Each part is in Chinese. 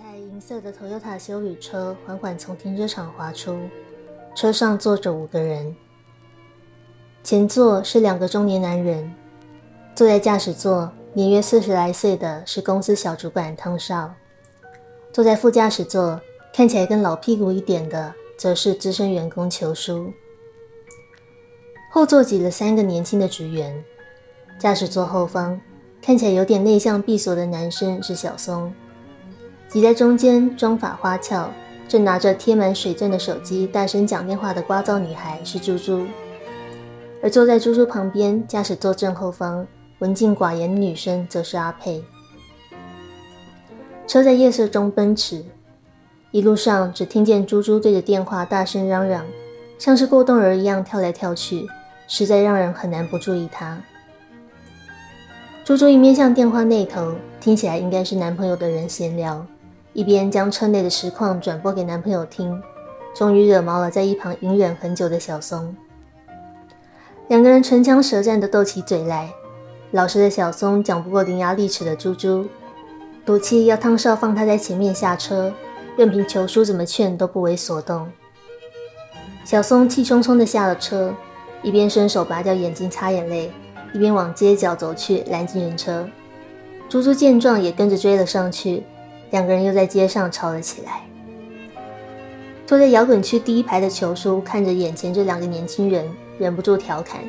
台银色的 Toyota 修旅车缓缓从停车场滑出，车上坐着五个人。前座是两个中年男人，坐在驾驶座年约四十来岁的是公司小主管汤少，坐在副驾驶座看起来跟老屁股一点的则是资深员工裘叔。后座挤了三个年轻的职员，驾驶座后方看起来有点内向闭锁的男生是小松。挤在中间，妆发花俏，正拿着贴满水钻的手机大声讲电话的聒噪女孩是猪猪，而坐在猪猪旁边驾驶座正后方文静寡言的女生则是阿佩。车在夜色中奔驰，一路上只听见猪猪对着电话大声嚷嚷，像是过动儿一样跳来跳去，实在让人很难不注意她。猪猪一面向电话那头，听起来应该是男朋友的人闲聊。一边将车内的实况转播给男朋友听，终于惹毛了在一旁隐忍很久的小松。两个人唇枪舌战的斗起嘴来，老实的小松讲不过伶牙俐齿的猪猪，赌气要汤少放他在前面下车，任凭球叔怎么劝都不为所动。小松气冲冲的下了车，一边伸手拔掉眼睛擦眼泪，一边往街角走去拦进人车。猪猪见状也跟着追了上去。两个人又在街上吵了起来。坐在摇滚区第一排的球叔看着眼前这两个年轻人，忍不住调侃：“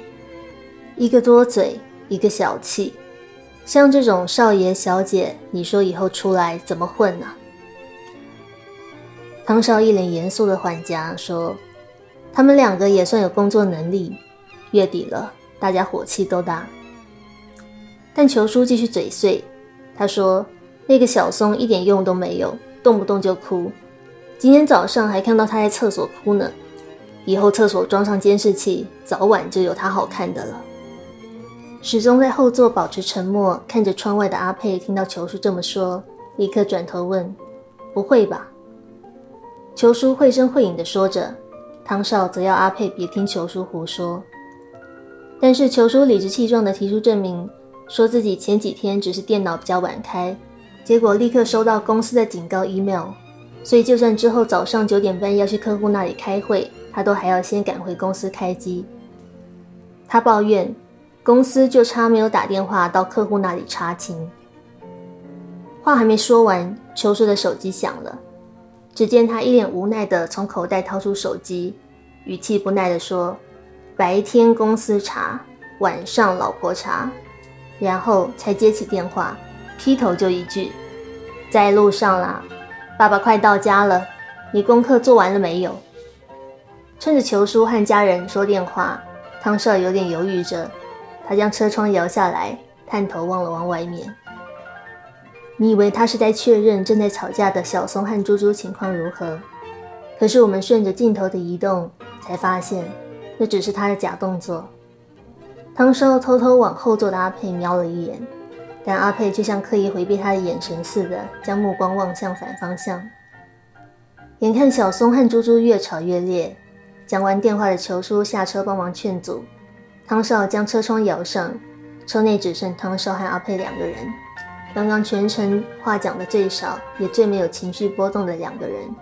一个多嘴，一个小气，像这种少爷小姐，你说以后出来怎么混呢？”汤少一脸严肃的缓颊说：“他们两个也算有工作能力，月底了，大家火气都大。”但球叔继续嘴碎，他说。那个小松一点用都没有，动不动就哭。今天早上还看到他在厕所哭呢。以后厕所装上监视器，早晚就有他好看的了。始终在后座保持沉默，看着窗外的阿佩，听到球叔这么说，立刻转头问：“不会吧？”球叔绘声绘影地说着，汤少则要阿佩别听球叔胡说。但是球叔理直气壮地提出证明，说自己前几天只是电脑比较晚开。结果立刻收到公司的警告 email，所以就算之后早上九点半要去客户那里开会，他都还要先赶回公司开机。他抱怨公司就差没有打电话到客户那里查清。话还没说完，秋叔的手机响了，只见他一脸无奈的从口袋掏出手机，语气不耐的说：“白天公司查，晚上老婆查。”然后才接起电话。劈头就一句，在路上啦，爸爸快到家了，你功课做完了没有？趁着球叔和家人说电话，汤少有点犹豫着，他将车窗摇下来，探头望了望外面。你以为他是在确认正在吵架的小松和猪猪情况如何？可是我们顺着镜头的移动，才发现那只是他的假动作。汤少偷偷往后座的阿佩瞄了一眼。但阿佩就像刻意回避他的眼神似的，将目光望向反方向。眼看小松和猪猪越吵越烈，讲完电话的球叔下车帮忙劝阻。汤少将车窗摇上，车内只剩汤少和阿佩两个人。刚刚全程话讲的最少，也最没有情绪波动的两个人。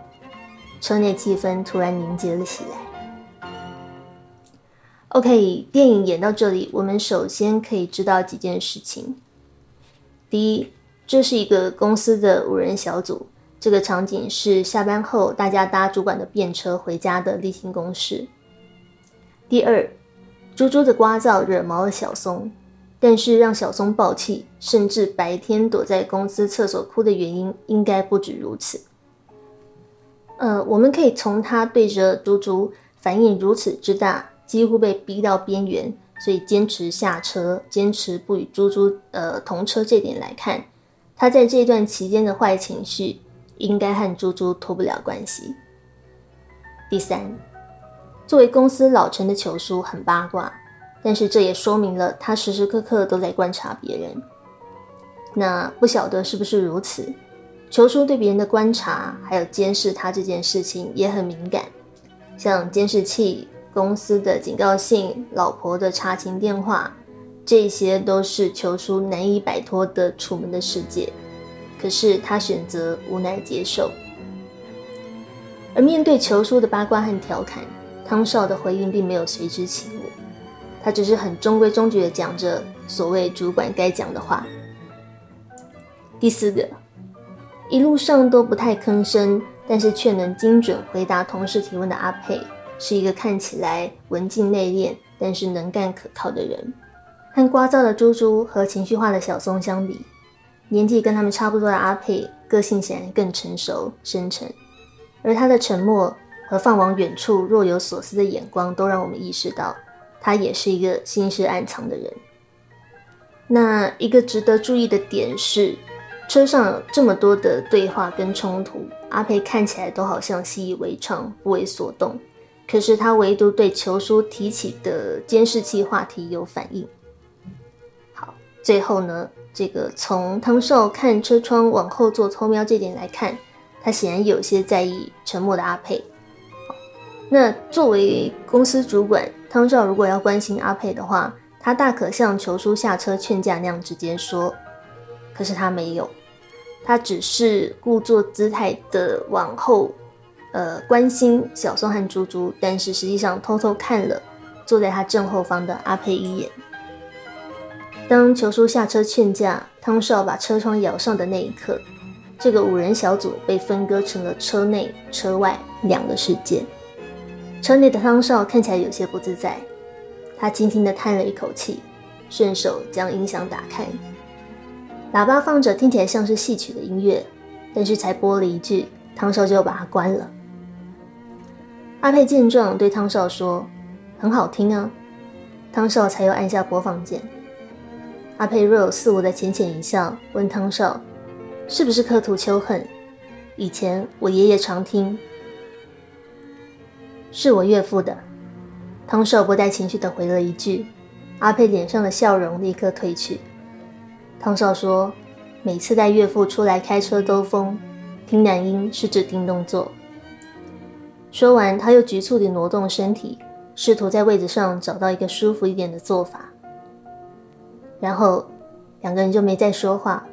车内气氛突然凝结了起来。OK，电影演到这里，我们首先可以知道几件事情。第一，这是一个公司的五人小组。这个场景是下班后大家搭主管的便车回家的例行公事。第二，猪猪的聒噪惹毛了小松，但是让小松暴气，甚至白天躲在公司厕所哭的原因应该不止如此。呃，我们可以从他对着猪猪反应如此之大，几乎被逼到边缘。所以坚持下车，坚持不与猪猪呃同车这点来看，他在这段期间的坏情绪应该和猪猪脱不了关系。第三，作为公司老陈的球叔很八卦，但是这也说明了他时时刻刻都在观察别人。那不晓得是不是如此，球叔对别人的观察还有监视他这件事情也很敏感，像监视器。公司的警告信、老婆的查情电话，这些都是球叔难以摆脱的楚门的世界。可是他选择无奈接受。而面对球叔的八卦和调侃，汤少的回应并没有随之起舞，他只是很中规中矩的讲着所谓主管该讲的话。第四个，一路上都不太吭声，但是却能精准回答同事提问的阿佩，是一个看起来文静内敛，但是能干可靠的人。和聒噪的猪猪和情绪化的小松相比，年纪跟他们差不多的阿佩，个性显然更成熟深沉，而他的沉默。和放往远处若有所思的眼光，都让我们意识到，他也是一个心事暗藏的人。那一个值得注意的点是，车上有这么多的对话跟冲突，阿佩看起来都好像习以为常，不为所动。可是他唯独对球叔提起的监视器话题有反应。好，最后呢，这个从汤少看车窗往后座偷瞄这点来看，他显然有些在意沉默的阿佩。那作为公司主管，汤少如果要关心阿佩的话，他大可像球叔下车劝架那样直接说。可是他没有，他只是故作姿态的往后，呃，关心小松和猪猪，但是实际上偷偷看了坐在他正后方的阿佩一眼。当球叔下车劝架，汤少把车窗摇上的那一刻，这个五人小组被分割成了车内、车外两个世界。车内的汤少看起来有些不自在，他轻轻地叹了一口气，顺手将音响打开，喇叭放着听起来像是戏曲的音乐，但是才播了一句，汤少就把它关了。阿佩见状对汤少说：“很好听啊。”汤少才又按下播放键。阿佩若有似无的浅浅一笑，问汤少：“是不是刻图秋恨？以前我爷爷常听。”是我岳父的，汤少不带情绪的回了一句，阿佩脸上的笑容立刻褪去。汤少说：“每次带岳父出来开车兜风，听男音是指定动作。”说完，他又局促地挪动身体，试图在位子上找到一个舒服一点的做法。然后两个人就没再说话，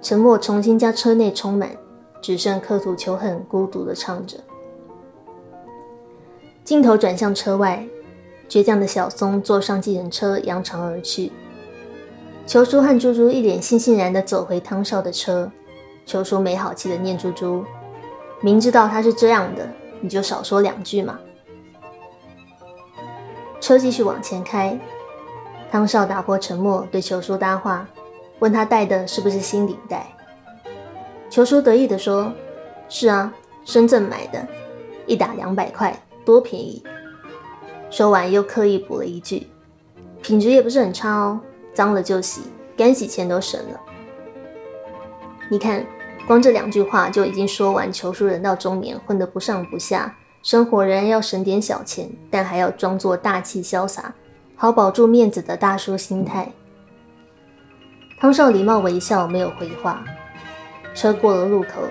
沉默重新将车内充满，只剩刻图求恨孤独地唱着。镜头转向车外，倔强的小松坐上计程车，扬长而去。球叔和猪猪一脸悻悻然地走回汤少的车。球叔没好气地念猪猪：“明知道他是这样的，你就少说两句嘛。”车继续往前开，汤少打破沉默，对球叔搭话，问他戴的是不是新领带。球叔得意地说：“是啊，深圳买的，一打两百块。”多便宜！说完又刻意补了一句：“品质也不是很差哦，脏了就洗，干洗钱都省了。”你看，光这两句话就已经说完，求叔人到中年混得不上不下，生活仍然要省点小钱，但还要装作大气潇洒，好保住面子的大叔心态。汤少礼貌微笑，没有回话。车过了路口，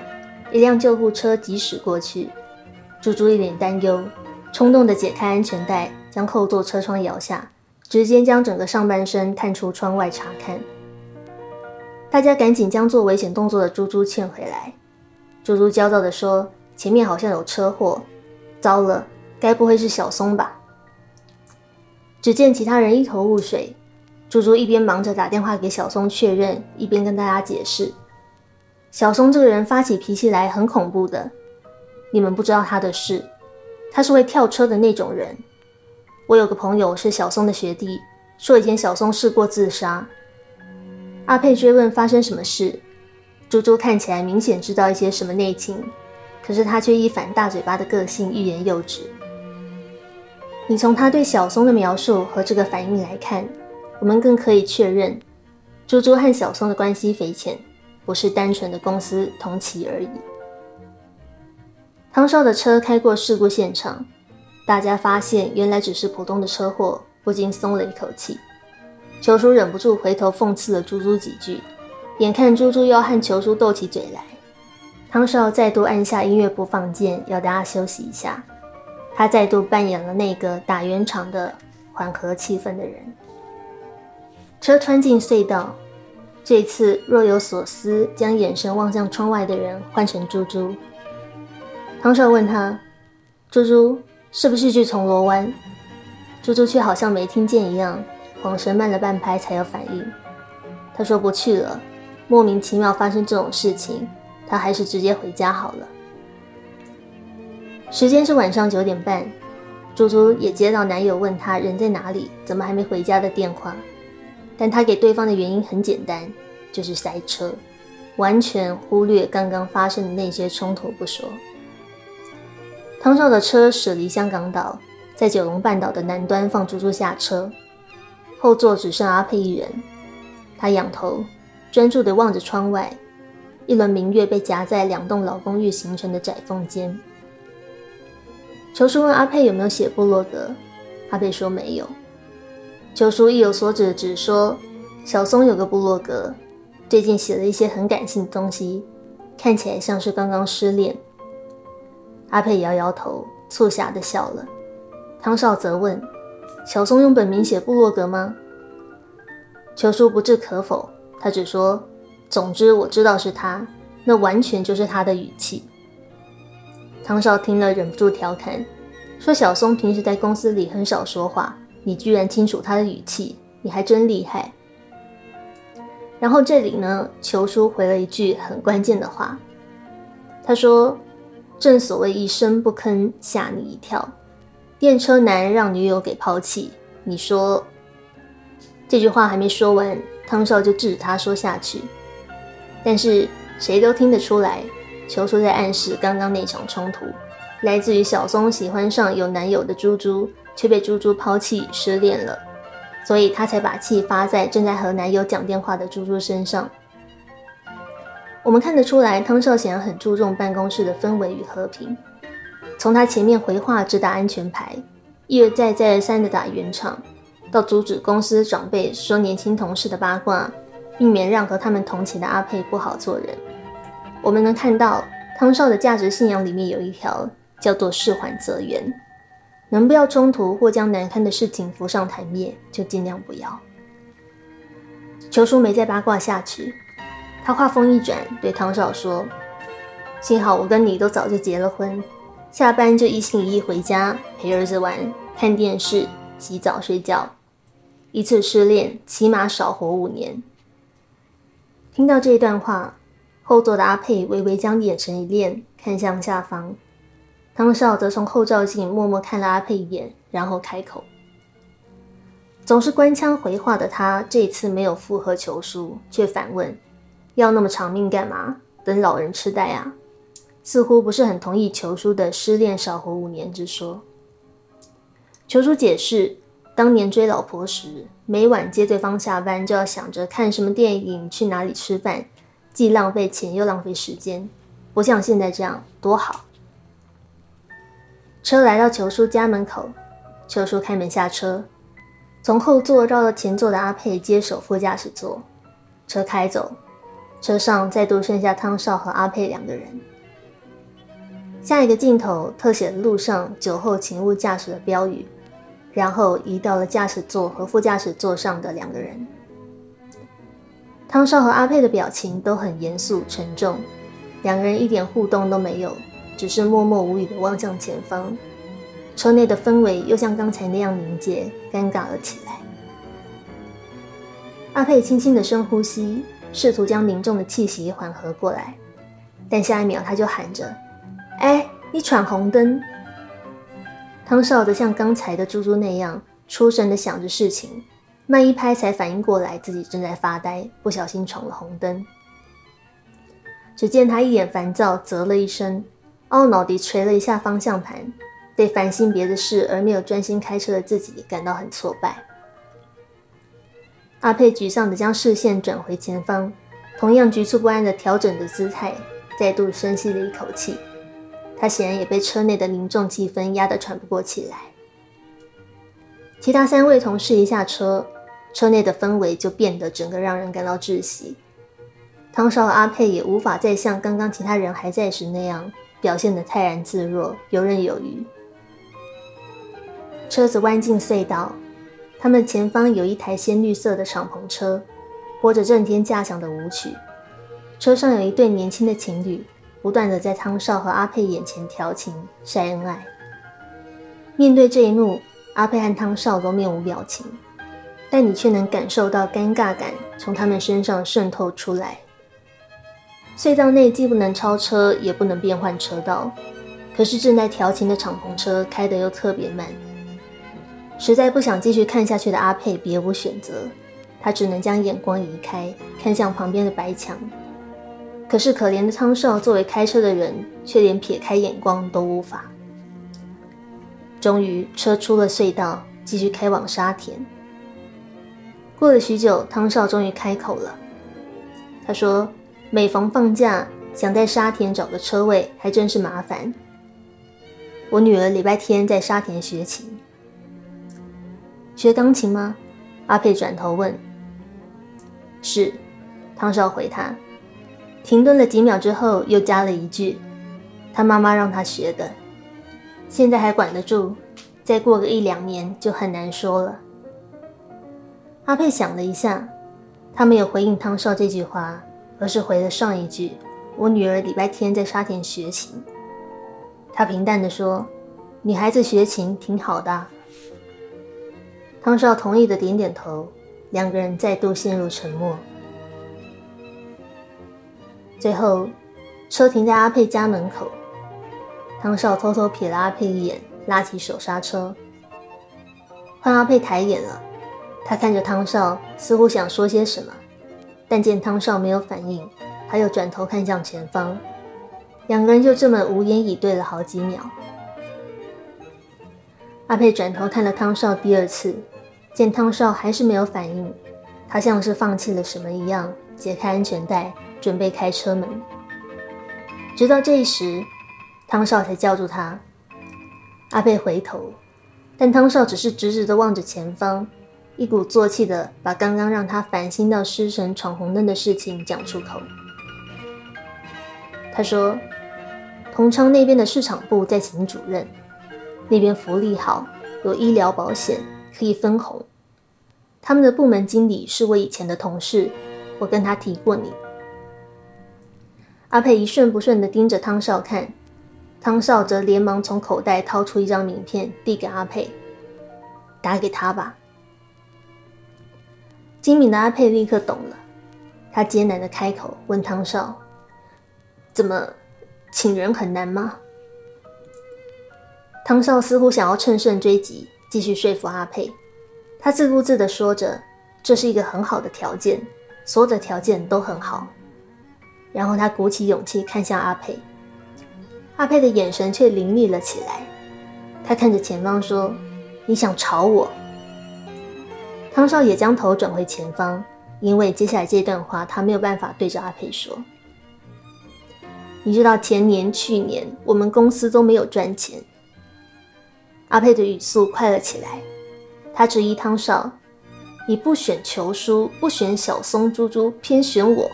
一辆救护车疾驶过去。猪猪一脸担忧，冲动地解开安全带，将后座车窗摇下，直接将整个上半身探出窗外查看。大家赶紧将做危险动作的猪猪劝回来。猪猪焦躁地说：“前面好像有车祸，糟了，该不会是小松吧？”只见其他人一头雾水。猪猪一边忙着打电话给小松确认，一边跟大家解释：“小松这个人发起脾气来很恐怖的。”你们不知道他的事，他是会跳车的那种人。我有个朋友是小松的学弟，说以前小松试过自杀。阿佩追问发生什么事，猪猪看起来明显知道一些什么内情，可是他却一反大嘴巴的个性，欲言又止。你从他对小松的描述和这个反应来看，我们更可以确认，猪猪和小松的关系匪浅，不是单纯的公司同期而已。汤少的车开过事故现场，大家发现原来只是普通的车祸，不禁松了一口气。球叔忍不住回头讽刺了猪猪几句，眼看猪猪要和球叔斗起嘴来，汤少再度按下音乐播放键，要大家休息一下。他再度扮演了那个打圆场的缓和气氛的人。车穿进隧道，这次若有所思，将眼神望向窗外的人换成猪猪。汤少问他：“猪猪，是不是去铜锣湾？”猪猪却好像没听见一样，晃神慢了半拍才有反应。他说：“不去了，莫名其妙发生这种事情，他还是直接回家好了。”时间是晚上九点半，猪猪也接到男友问他人在哪里，怎么还没回家的电话，但他给对方的原因很简单，就是塞车，完全忽略刚刚发生的那些冲突不说。汤少的车驶离香港岛，在九龙半岛的南端放猪猪下车，后座只剩阿佩一人，他仰头专注地望着窗外，一轮明月被夹在两栋老公寓形成的窄缝间。球叔问阿佩有没有写部落格，阿佩说没有。球叔意有所指，只说小松有个部落格，最近写了一些很感性的东西，看起来像是刚刚失恋。阿佩摇摇头，促狭的笑了。汤少则问：小松用本名写部落格吗？球叔不置可否，他只说：总之我知道是他，那完全就是他的语气。汤少听了，忍不住调侃说：“小松平时在公司里很少说话，你居然清楚他的语气，你还真厉害。”然后这里呢，球叔回了一句很关键的话，他说：“正所谓一声不吭吓你一跳，电车男让女友给抛弃。”你说这句话还没说完，汤少就制止他说下去，但是谁都听得出来。球叔在暗示，刚刚那场冲突来自于小松喜欢上有男友的猪猪，却被猪猪抛弃失恋了，所以他才把气发在正在和男友讲电话的猪猪身上。我们看得出来，汤少显然很注重办公室的氛围与和平。从他前面回话只打安全牌，一而再再而三的打圆场，到阻止公司长辈说年轻同事的八卦，避免让和他们同期的阿佩不好做人。我们能看到汤少的价值信仰里面有一条叫做“事缓则圆”，能不要冲突或将难堪的事情浮上台面，就尽量不要。球叔没再八卦下去，他话锋一转，对汤少说：“幸好我跟你都早就结了婚，下班就一心一意回家陪儿子玩、看电视、洗澡、睡觉。一次失恋，起码少活五年。”听到这一段话。后座的阿佩微微将眼神一练，看向下方。汤少则从后照镜默默看了阿佩一眼，然后开口。总是官腔回话的他，这次没有附和求书，却反问：“要那么长命干嘛？等老人痴呆啊？”似乎不是很同意求叔的失恋少活五年之说。求叔解释：当年追老婆时，每晚接对方下班，就要想着看什么电影，去哪里吃饭。既浪费钱又浪费时间，不像现在这样多好。车来到球叔家门口，球叔开门下车，从后座绕到前座的阿佩接手副驾驶座，车开走，车上再度剩下汤少和阿佩两个人。下一个镜头特写路上酒后请勿驾驶的标语，然后移到了驾驶座和副驾驶座上的两个人。汤少和阿佩的表情都很严肃沉重，两个人一点互动都没有，只是默默无语地望向前方。车内的氛围又像刚才那样凝结、尴尬了起来。阿佩轻轻的深呼吸，试图将凝重的气息缓和过来，但下一秒他就喊着：“哎，你闯红灯！”汤少则像刚才的猪猪那样出神地想着事情。慢一拍才反应过来，自己正在发呆，不小心闯了红灯。只见他一脸烦躁，啧了一声，懊恼地捶了一下方向盘，对烦心别的事而没有专心开车的自己感到很挫败。阿佩沮丧地将视线转回前方，同样局促不安地调整着姿态，再度深吸了一口气。他显然也被车内的凝重气氛压得喘不过气来。其他三位同事一下车。车内的氛围就变得整个让人感到窒息。汤少和阿佩也无法再像刚刚其他人还在时那样表现得泰然自若、游刃有余。车子弯进隧道，他们前方有一台鲜绿色的敞篷车，播着震天价响的舞曲。车上有一对年轻的情侣，不断的在汤少和阿佩眼前调情晒恩爱。面对这一幕，阿佩和汤少都面无表情，但你却能感受到尴尬感从他们身上渗透出来。隧道内既不能超车，也不能变换车道，可是正在调情的敞篷车开得又特别慢。实在不想继续看下去的阿佩别无选择，他只能将眼光移开，看向旁边的白墙。可是可怜的汤少作为开车的人，却连撇开眼光都无法。终于，车出了隧道，继续开往沙田。过了许久，汤少终于开口了，他说。每逢放假，想在沙田找个车位还真是麻烦。我女儿礼拜天在沙田学琴，学钢琴吗？阿佩转头问。是，汤少回他。停顿了几秒之后，又加了一句：“他妈妈让他学的，现在还管得住，再过个一两年就很难说了。”阿佩想了一下，他没有回应汤少这句话。而是回了上一句：“我女儿礼拜天在沙田学琴。”他平淡地说：“女孩子学琴挺好的。”汤少同意的点点头，两个人再度陷入沉默。最后，车停在阿佩家门口，汤少偷偷瞥了阿佩一眼，拉起手刹车。换阿佩抬眼了，他看着汤少，似乎想说些什么。但见汤少没有反应，他又转头看向前方，两个人就这么无言以对了好几秒。阿佩转头看了汤少第二次，见汤少还是没有反应，他像是放弃了什么一样，解开安全带，准备开车门。直到这时，汤少才叫住他。阿贝回头，但汤少只是直直的望着前方。一鼓作气的把刚刚让他烦心到失神闯红灯的事情讲出口。他说：“同昌那边的市场部在请主任，那边福利好，有医疗保险，可以分红。他们的部门经理是我以前的同事，我跟他提过你。”阿佩一瞬不瞬的盯着汤少看，汤少则连忙从口袋掏出一张名片递给阿佩：“打给他吧。”精明的阿佩立刻懂了，他艰难的开口问汤少：“怎么，请人很难吗？”汤少似乎想要乘胜追击，继续说服阿佩。他自顾自的说着：“这是一个很好的条件，所有的条件都很好。”然后他鼓起勇气看向阿佩，阿佩的眼神却凌厉了起来。他看着前方说：“你想吵我？”汤少也将头转回前方，因为接下来这段话他没有办法对着阿佩说。你知道前年、去年我们公司都没有赚钱。阿佩的语速快了起来，他质疑汤少：“你不选球叔，不选小松猪猪，偏选我。”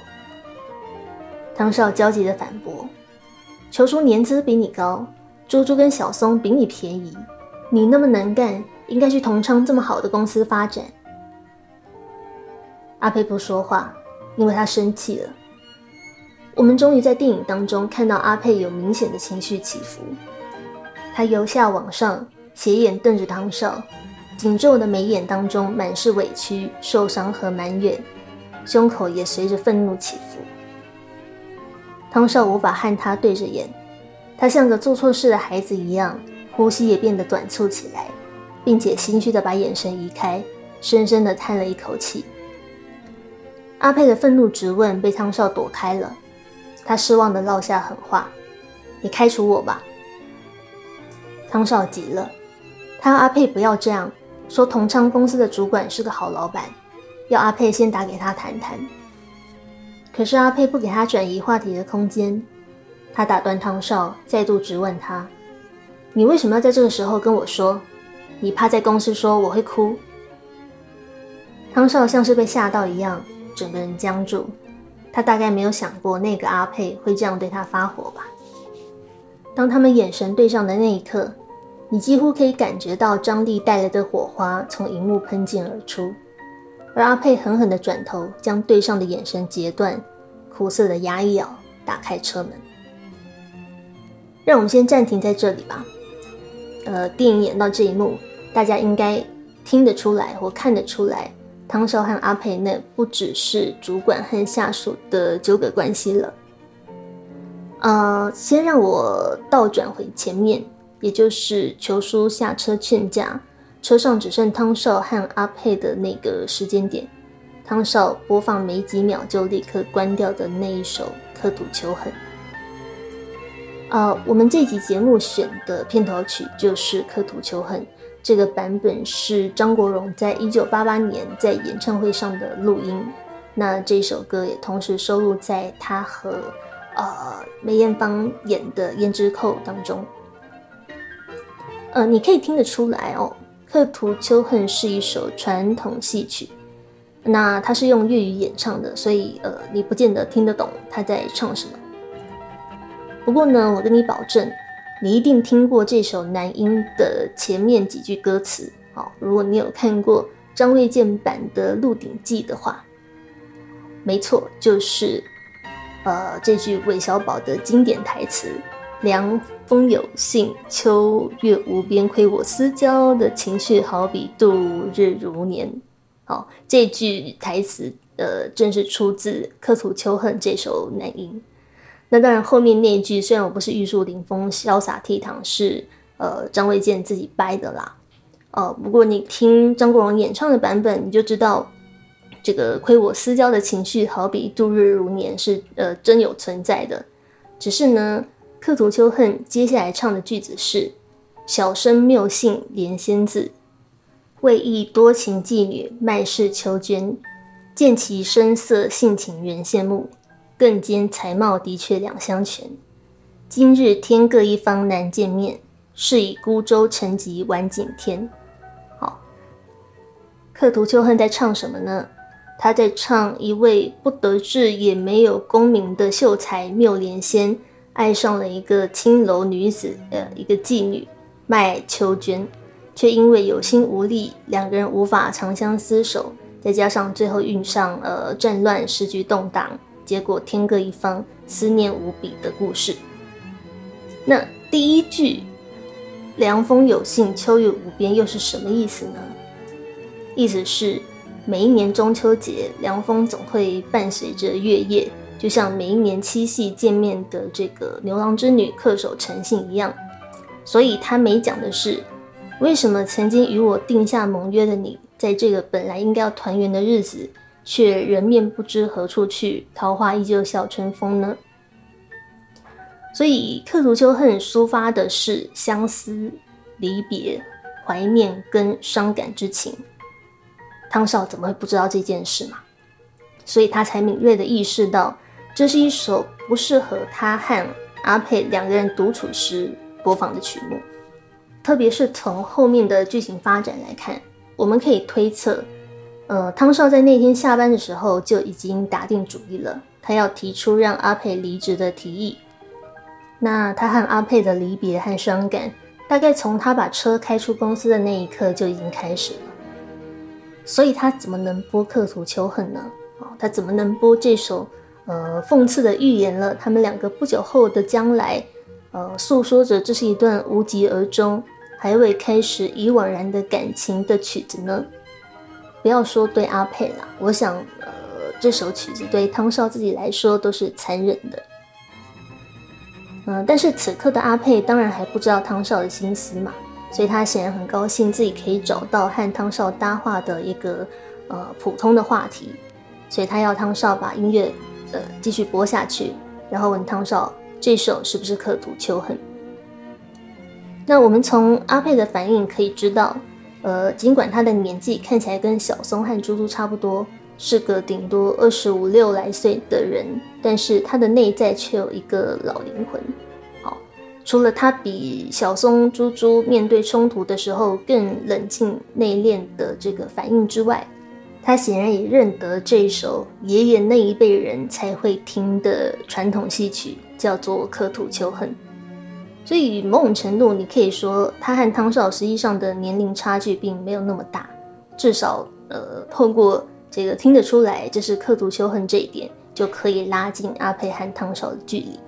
唐少焦急的反驳：“球叔年资比你高，猪猪跟小松比你便宜，你那么能干，应该去同昌这么好的公司发展。”阿佩不说话，因为他生气了。我们终于在电影当中看到阿佩有明显的情绪起伏。他由下往上斜眼瞪着唐少，紧皱的眉眼当中满是委屈、受伤和埋怨，胸口也随着愤怒起伏。汤少无法和他对着眼，他像个做错事的孩子一样，呼吸也变得短促起来，并且心虚的把眼神移开，深深的叹了一口气。阿佩的愤怒质问被汤少躲开了，他失望的落下狠话：“你开除我吧。”汤少急了，他阿佩不要这样说。同昌公司的主管是个好老板，要阿佩先打给他谈谈。可是阿佩不给他转移话题的空间，他打断汤少，再度质问他：“你为什么要在这个时候跟我说？你怕在公司说我会哭？”汤少像是被吓到一样。整个人僵住，他大概没有想过那个阿佩会这样对他发火吧。当他们眼神对上的那一刻，你几乎可以感觉到张力带来的火花从荧幕喷溅而出。而阿佩狠狠地转头，将对上的眼神截断，苦涩的牙一咬，打开车门。让我们先暂停在这里吧。呃，电影演到这一幕，大家应该听得出来或看得出来，汤少和阿佩那不只是主管和下属的纠葛关系了。呃，先让我倒转回前面，也就是球叔下车劝架，车上只剩汤少和阿佩的那个时间点，汤少播放没几秒就立刻关掉的那一首《刻土求恨》。呃，我们这集节目选的片头曲就是《刻土求恨》，这个版本是张国荣在一九八八年在演唱会上的录音。那这首歌也同时收录在他和呃梅艳芳演的《胭脂扣》当中。呃，你可以听得出来哦，《刻土求恨》是一首传统戏曲，那它是用粤语演唱的，所以呃，你不见得听得懂他在唱什么。不过呢，我跟你保证，你一定听过这首男音的前面几句歌词。好，如果你有看过张卫健版的《鹿鼎记》的话，没错，就是呃这句韦小宝的经典台词：“梁风有信，秋月无边，亏我思交的情绪，好比度日如年。”好，这句台词呃正是出自《刻土秋恨》这首男音。那当然，后面那一句虽然我不是玉树临风、潇洒倜傥，是呃张卫健自己掰的啦。呃，不过你听张国荣演唱的版本，你就知道这个亏我私交的情绪，好比度日如年，是呃真有存在的。只是呢，刻图秋恨接下来唱的句子是：小生谬姓连仙字，为忆多情妓女麦氏秋娟，见其声色性情原羡慕。更兼才貌的确两相全，今日天各一方难见面，是以孤舟沉寂晚景天。好，刻图秋恨在唱什么呢？他在唱一位不得志也没有功名的秀才缪连仙，爱上了一个青楼女子，呃，一个妓女麦秋娟，却因为有心无力，两个人无法长相厮守，再加上最后遇上呃战乱，时局动荡。结果天各一方，思念无比的故事。那第一句“凉风有信，秋月无边”又是什么意思呢？意思是每一年中秋节，凉风总会伴随着月夜，就像每一年七夕见面的这个牛郎织女恪守诚信一样。所以他没讲的是，为什么曾经与我定下盟约的你，在这个本来应该要团圆的日子。却人面不知何处去，桃花依旧笑春风呢。所以刻图秋恨抒发的是相思、离别、怀念跟伤感之情。汤少怎么会不知道这件事嘛？所以他才敏锐的意识到，这是一首不适合他和阿佩两个人独处时播放的曲目。特别是从后面的剧情发展来看，我们可以推测。呃，汤少在那天下班的时候就已经打定主意了，他要提出让阿佩离职的提议。那他和阿佩的离别和伤感，大概从他把车开出公司的那一刻就已经开始了。所以他怎么能播刻图求恨呢？哦，他怎么能播这首呃讽刺的预言了他们两个不久后的将来？呃，诉说着这是一段无疾而终，还未开始已惘然的感情的曲子呢？不要说对阿佩啦，我想，呃，这首曲子对汤少自己来说都是残忍的。嗯，但是此刻的阿佩当然还不知道汤少的心思嘛，所以他显然很高兴自己可以找到和汤少搭话的一个呃普通的话题，所以他要汤少把音乐继续播下去，然后问汤少这首是不是刻图秋恨。那我们从阿佩的反应可以知道。呃，尽管他的年纪看起来跟小松和猪猪差不多，是个顶多二十五六来岁的人，但是他的内在却有一个老灵魂。好，除了他比小松、猪猪面对冲突的时候更冷静内敛的这个反应之外，他显然也认得这首爷爷那一辈人才会听的传统戏曲，叫做《刻土求恨》。所以某种程度，你可以说他和汤少实际上的年龄差距并没有那么大，至少呃，透过这个听得出来，这是刻土秋恨这一点就可以拉近阿佩和汤少的距离。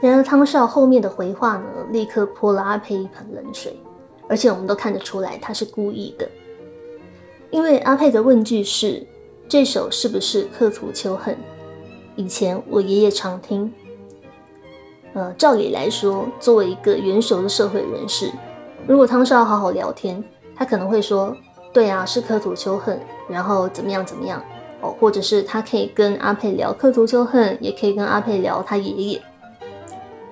然而汤少后面的回话呢，立刻泼了阿佩一盆冷水，而且我们都看得出来他是故意的，因为阿佩的问句是：“这首是不是刻图秋恨？”以前我爷爷常听。呃，照理来说，作为一个元熟的社会人士，如果汤少好好聊天，他可能会说：“对啊，是刻图秋恨，然后怎么样怎么样哦。”或者是他可以跟阿佩聊刻图秋恨，也可以跟阿佩聊他爷爷。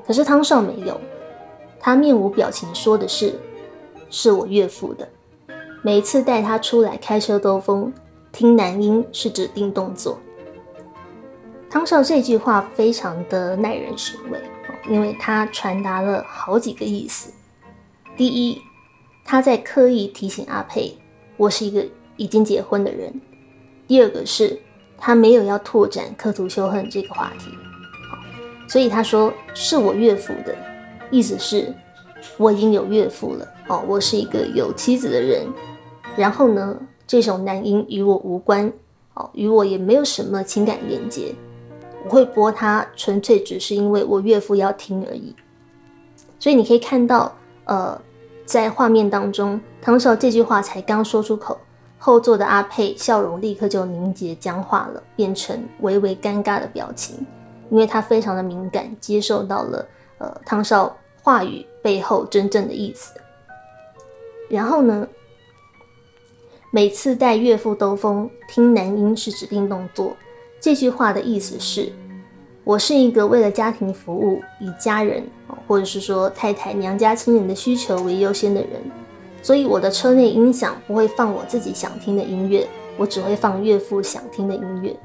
可是汤少没有，他面无表情说的是：“是我岳父的，每次带他出来开车兜风，听男音是指定动作。”汤少这句话非常的耐人寻味。因为他传达了好几个意思。第一，他在刻意提醒阿佩，我是一个已经结婚的人。第二个是，他没有要拓展刻图修恨这个话题。所以他说是我岳父的意思是，我已经有岳父了。哦，我是一个有妻子的人。然后呢，这首男音与我无关。哦，与我也没有什么情感连接。我会播它，纯粹只是因为我岳父要听而已。所以你可以看到，呃，在画面当中，汤少这句话才刚说出口，后座的阿佩笑容立刻就凝结僵化了，变成微微尴尬的表情，因为他非常的敏感，接受到了呃汤少话语背后真正的意思。然后呢，每次带岳父兜风，听男音是指定动作。这句话的意思是，我是一个为了家庭服务，以家人或者是说太太、娘家亲人的需求为优先的人，所以我的车内音响不会放我自己想听的音乐，我只会放岳父想听的音乐。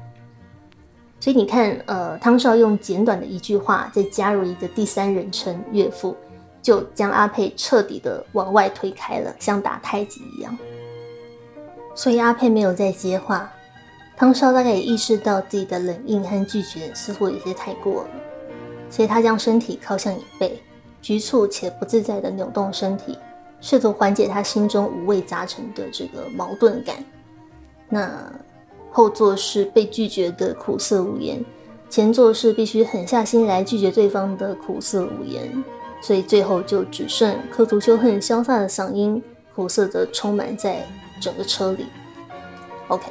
所以你看，呃，汤少用简短的一句话，再加入一个第三人称岳父，就将阿佩彻底的往外推开了，像打太极一样。所以阿佩没有再接话。汤少大概也意识到自己的冷硬和拒绝似乎有些太过了，所以他将身体靠向椅背，局促且不自在地扭动身体，试图缓解他心中五味杂陈的这个矛盾感。那后座是被拒绝的苦涩无言，前座是必须狠下心来拒绝对方的苦涩无言，所以最后就只剩刻图秋恨潇洒的嗓音，苦涩的充满在整个车里。OK。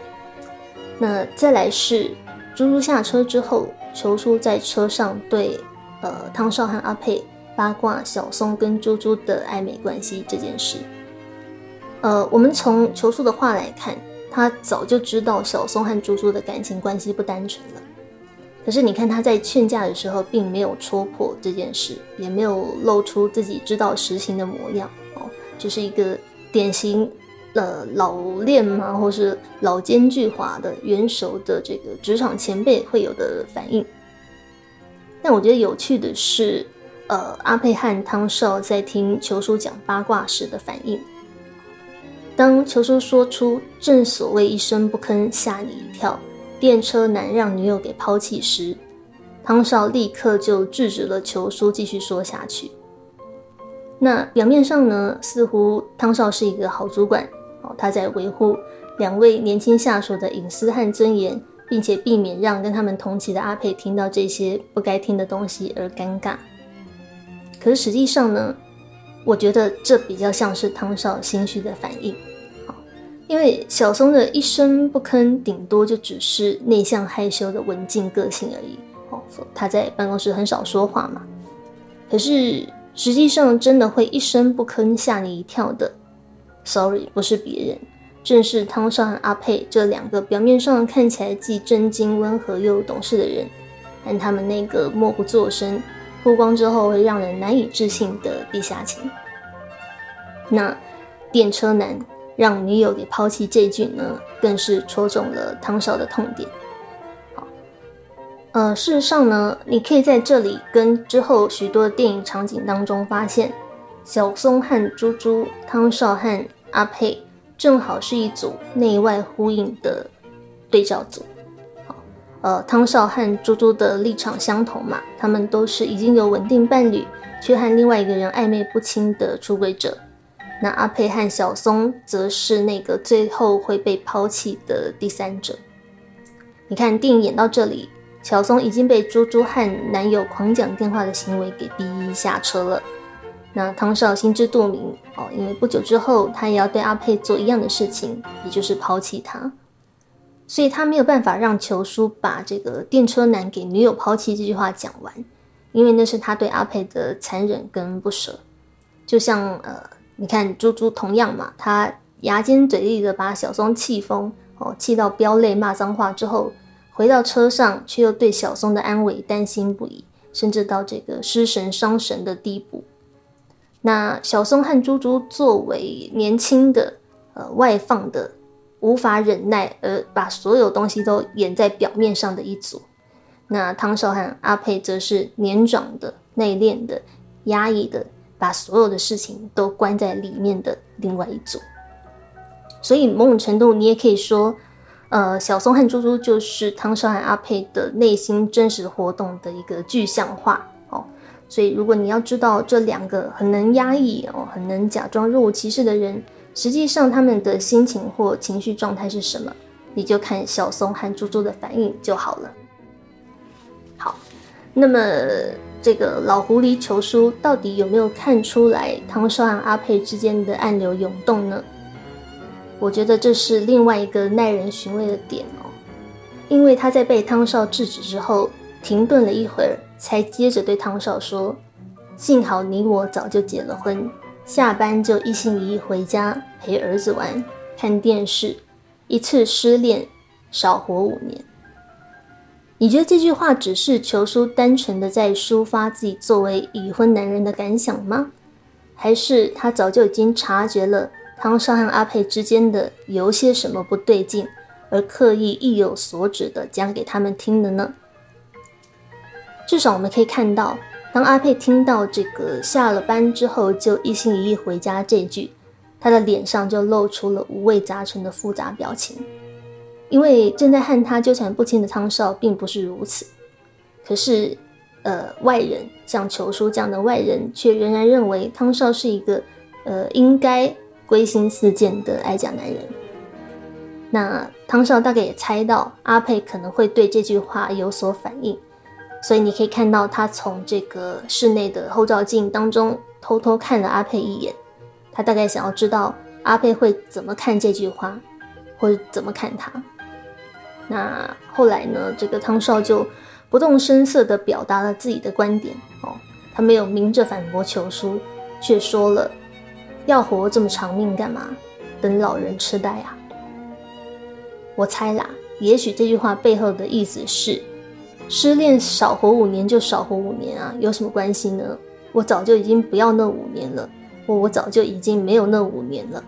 那再来是猪猪下车之后，球叔在车上对呃汤少和阿佩八卦小松跟猪猪的暧昧关系这件事。呃，我们从球叔的话来看，他早就知道小松和猪猪的感情关系不单纯了。可是你看他在劝架的时候，并没有戳破这件事，也没有露出自己知道实情的模样哦，就是一个典型。呃，老练嘛，或是老奸巨猾的元首的这个职场前辈会有的反应。但我觉得有趣的是，呃，阿佩和汤少在听球叔讲八卦时的反应。当球叔说出“正所谓一声不吭吓你一跳，电车男让女友给抛弃”时，汤少立刻就制止了球叔继续说下去。那表面上呢，似乎汤少是一个好主管。他在维护两位年轻下属的隐私和尊严，并且避免让跟他们同期的阿佩听到这些不该听的东西而尴尬。可是实际上呢，我觉得这比较像是汤少心虚的反应。因为小松的一声不吭，顶多就只是内向害羞的文静个性而已。哦，他在办公室很少说话嘛。可是实际上真的会一声不吭吓你一跳的。Sorry，不是别人，正是汤少和阿佩这两个表面上看起来既震惊、温和又懂事的人，但他们那个默不作声、曝光之后会让人难以置信的地下情。那电车男让女友给抛弃这句呢，更是戳中了汤少的痛点。好，呃，事实上呢，你可以在这里跟之后许多电影场景当中发现，小松和猪猪、汤少和。阿佩正好是一组内外呼应的对照组。好，呃，汤少和猪猪的立场相同嘛，他们都是已经有稳定伴侣，却和另外一个人暧昧不清的出轨者。那阿佩和小松则是那个最后会被抛弃的第三者。你看，电影演到这里，小松已经被猪猪和男友狂讲电话的行为给逼下车了。那汤少心知肚明哦，因为不久之后他也要对阿佩做一样的事情，也就是抛弃他，所以他没有办法让球叔把这个电车男给女友抛弃这句话讲完，因为那是他对阿佩的残忍跟不舍。就像呃，你看猪猪同样嘛，他牙尖嘴利的把小松气疯哦，气到飙泪骂脏话之后，回到车上却又对小松的安危担心不已，甚至到这个失神伤神的地步。那小松和猪猪作为年轻的、呃外放的、无法忍耐而把所有东西都演在表面上的一组，那汤少和阿佩则是年长的、内敛的、压抑的，把所有的事情都关在里面的另外一组。所以某种程度，你也可以说，呃，小松和猪猪就是汤少和阿佩的内心真实活动的一个具象化。所以，如果你要知道这两个很能压抑哦、很能假装若无其事的人，实际上他们的心情或情绪状态是什么，你就看小松和猪猪的反应就好了。好，那么这个老狐狸求书到底有没有看出来汤少和阿佩之间的暗流涌动呢？我觉得这是另外一个耐人寻味的点哦，因为他在被汤少制止之后，停顿了一会儿。才接着对汤少说：“幸好你我早就结了婚，下班就一心一意回家陪儿子玩、看电视，一次失恋少活五年。”你觉得这句话只是求叔单纯的在抒发自己作为已婚男人的感想吗？还是他早就已经察觉了汤少和阿佩之间的有些什么不对劲，而刻意意有所指的讲给他们听的呢？至少我们可以看到，当阿佩听到这个下了班之后就一心一意回家这句，他的脸上就露出了五味杂陈的复杂表情。因为正在和他纠缠不清的汤少并不是如此，可是，呃，外人像裘叔这样的外人，却仍然认为汤少是一个，呃，应该归心似箭的爱家男人。那汤少大概也猜到阿佩可能会对这句话有所反应。所以你可以看到，他从这个室内的后照镜当中偷偷看了阿佩一眼，他大概想要知道阿佩会怎么看这句话，或者怎么看他。那后来呢？这个汤少就不动声色地表达了自己的观点哦，他没有明着反驳求叔，却说了：“要活这么长命干嘛？等老人痴呆啊！”我猜啦，也许这句话背后的意思是。失恋少活五年就少活五年啊，有什么关系呢？我早就已经不要那五年了，我我早就已经没有那五年了。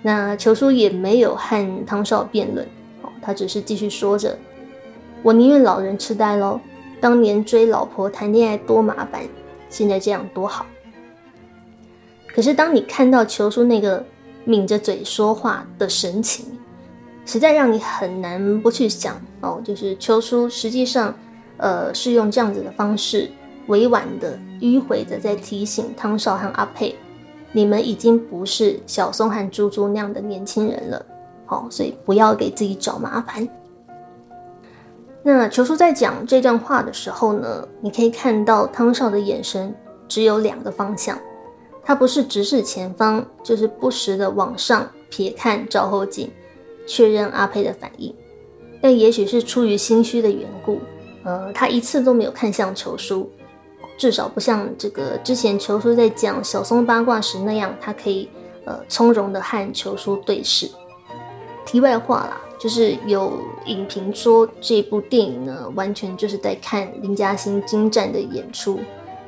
那裘叔也没有和汤少辩论，哦，他只是继续说着：“我宁愿老人痴呆喽，当年追老婆谈恋爱多麻烦，现在这样多好。”可是当你看到裘叔那个抿着嘴说话的神情，实在让你很难不去想哦，就是秋叔实际上，呃，是用这样子的方式，委婉的、迂回的在提醒汤少和阿佩，你们已经不是小松和猪猪那样的年轻人了，好，所以不要给自己找麻烦。那球叔在讲这段话的时候呢，你可以看到汤少的眼神只有两个方向，他不是直视前方，就是不时的往上瞥看照后镜。确认阿佩的反应，但也许是出于心虚的缘故，呃，他一次都没有看向球叔，至少不像这个之前球叔在讲小松八卦时那样，他可以呃从容的和球叔对视。题外话啦，就是有影评说这部电影呢，完全就是在看林嘉欣精湛的演出，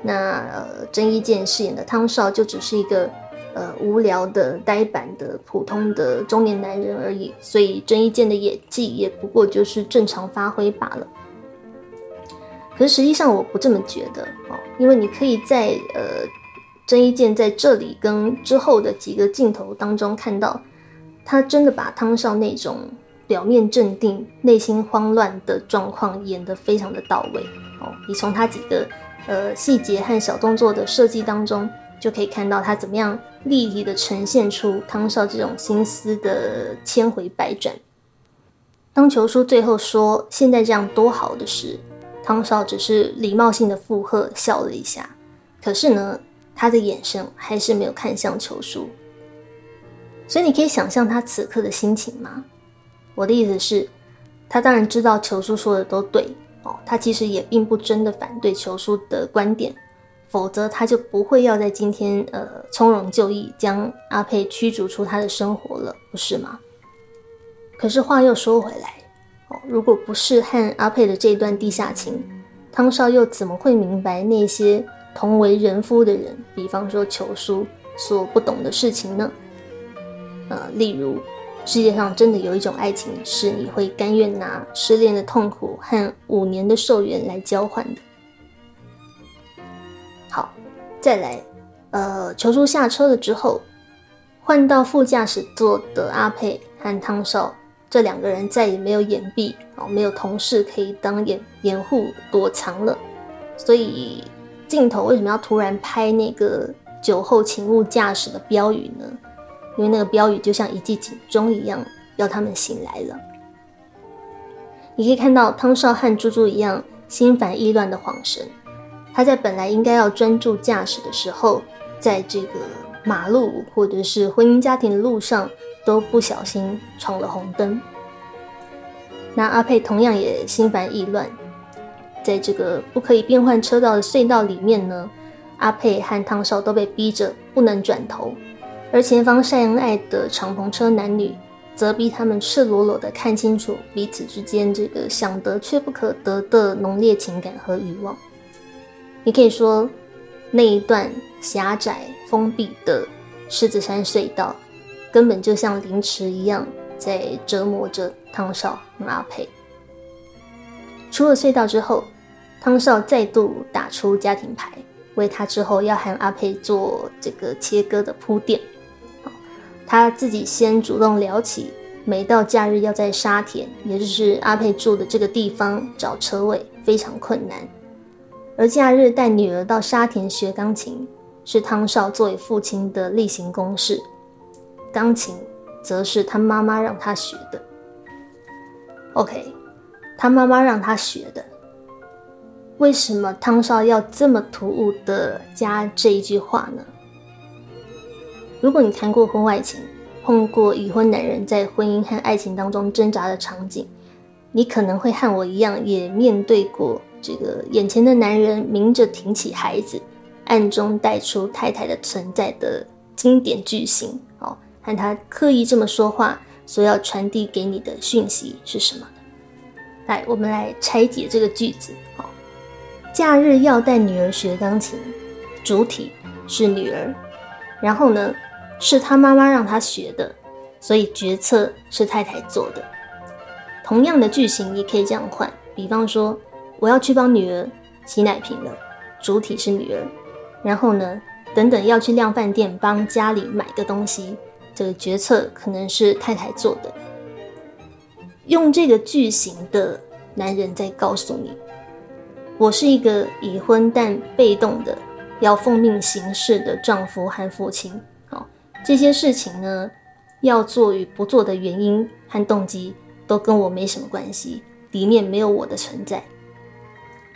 那呃郑伊健饰演的汤少就只是一个。呃，无聊的、呆板的、普通的中年男人而已，所以郑伊健的演技也不过就是正常发挥罢了。可是实际上我不这么觉得哦，因为你可以在呃郑伊健在这里跟之后的几个镜头当中看到，他真的把汤少那种表面镇定、内心慌乱的状况演得非常的到位哦。你从他几个呃细节和小动作的设计当中。就可以看到他怎么样立体的呈现出汤少这种心思的千回百转。当球叔最后说“现在这样多好的时”，汤少只是礼貌性的附和笑了一下，可是呢，他的眼神还是没有看向球叔。所以你可以想象他此刻的心情吗？我的意思是，他当然知道球叔说的都对哦，他其实也并不真的反对球叔的观点。否则他就不会要在今天呃从容就义，将阿佩驱逐出他的生活了，不是吗？可是话又说回来，哦，如果不是和阿佩的这段地下情，汤少又怎么会明白那些同为人夫的人，比方说球叔所不懂的事情呢？呃，例如世界上真的有一种爱情，是你会甘愿拿失恋的痛苦和五年的寿元来交换的。好再来，呃，球叔下车了之后，换到副驾驶座的阿佩和汤少这两个人再也没有掩蔽哦，没有同事可以当掩掩护躲藏了。所以镜头为什么要突然拍那个酒后请勿驾驶的标语呢？因为那个标语就像一记警钟一样，要他们醒来了。你可以看到汤少和猪猪一样心烦意乱的晃神。他在本来应该要专注驾驶的时候，在这个马路或者是婚姻家庭的路上，都不小心闯了红灯。那阿佩同样也心烦意乱，在这个不可以变换车道的隧道里面呢，阿佩和汤少都被逼着不能转头，而前方晒恩爱的敞篷车男女，则逼他们赤裸裸的看清楚彼此之间这个想得却不可得的浓烈情感和欲望。你可以说，那一段狭窄封闭的狮子山隧道，根本就像凌迟一样，在折磨着汤少和阿佩。出了隧道之后，汤少再度打出家庭牌，为他之后要和阿佩做这个切割的铺垫。他自己先主动聊起，每到假日要在沙田，也就是阿佩住的这个地方找车位非常困难。而假日带女儿到沙田学钢琴，是汤少作为父亲的例行公事。钢琴则是他妈妈让他学的。OK，他妈妈让他学的。为什么汤少要这么突兀的加这一句话呢？如果你谈过婚外情，碰过已婚男人在婚姻和爱情当中挣扎的场景，你可能会和我一样，也面对过。这个眼前的男人明着挺起孩子，暗中带出太太的存在的经典句型，哦，和他刻意这么说话所要传递给你的讯息是什么呢？来，我们来拆解这个句子。哦，假日要带女儿学钢琴，主体是女儿，然后呢，是他妈妈让他学的，所以决策是太太做的。同样的句型也可以这样换，比方说。我要去帮女儿洗奶瓶了，主体是女儿。然后呢，等等要去量饭店帮家里买个东西，这个决策可能是太太做的。用这个句型的男人在告诉你，我是一个已婚但被动的要奉命行事的丈夫和父亲。好，这些事情呢，要做与不做的原因和动机都跟我没什么关系，里面没有我的存在。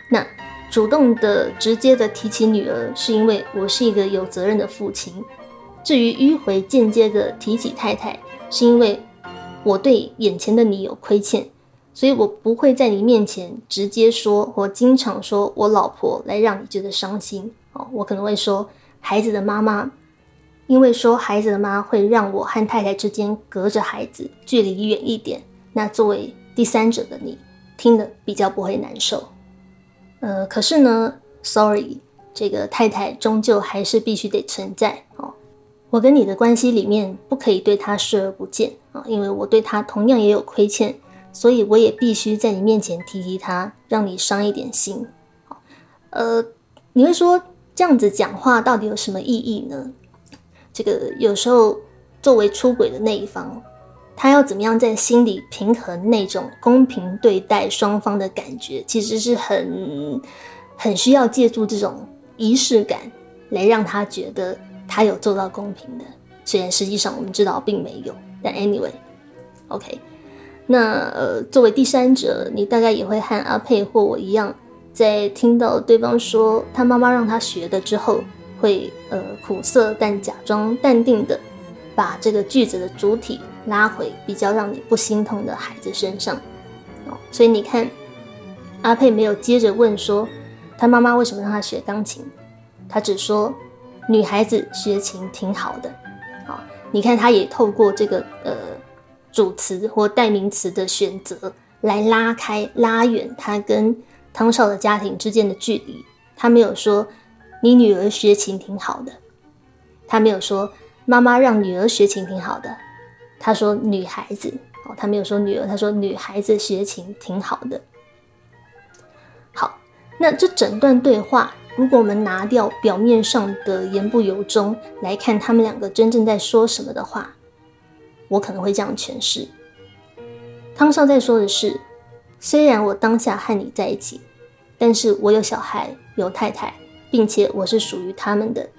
那主动的、直接的提起女儿，是因为我是一个有责任的父亲；至于迂回、间接的提起太太，是因为我对眼前的你有亏欠，所以我不会在你面前直接说或经常说我老婆来让你觉得伤心哦。我可能会说孩子的妈妈，因为说孩子的妈会让我和太太之间隔着孩子，距离远一点。那作为第三者的你，听了比较不会难受。呃，可是呢，sorry，这个太太终究还是必须得存在哦。我跟你的关系里面不可以对她视而不见啊，因为我对她同样也有亏欠，所以我也必须在你面前提提她，让你伤一点心。呃，你会说这样子讲话到底有什么意义呢？这个有时候作为出轨的那一方。他要怎么样在心里平衡那种公平对待双方的感觉，其实是很很需要借助这种仪式感来让他觉得他有做到公平的。虽然实际上我们知道并没有，但 anyway，OK。那呃，作为第三者，你大概也会和阿佩或我一样，在听到对方说他妈妈让他学的之后，会呃苦涩但假装淡定的把这个句子的主体拉回比较让你不心痛的孩子身上。哦，所以你看，阿佩没有接着问说他妈妈为什么让他学钢琴，他只说女孩子学琴挺好的。好，你看他也透过这个呃。主词或代名词的选择来拉开、拉远他跟汤少的家庭之间的距离。他没有说你女儿学琴挺好的，他没有说妈妈让女儿学琴挺好的，他说女孩子哦，他没有说女儿，他说女孩子学琴挺好的。好，那这整段对话，如果我们拿掉表面上的言不由衷来看，他们两个真正在说什么的话。我可能会这样诠释：汤少在说的是，虽然我当下和你在一起，但是我有小孩，有太太，并且我是属于他们的。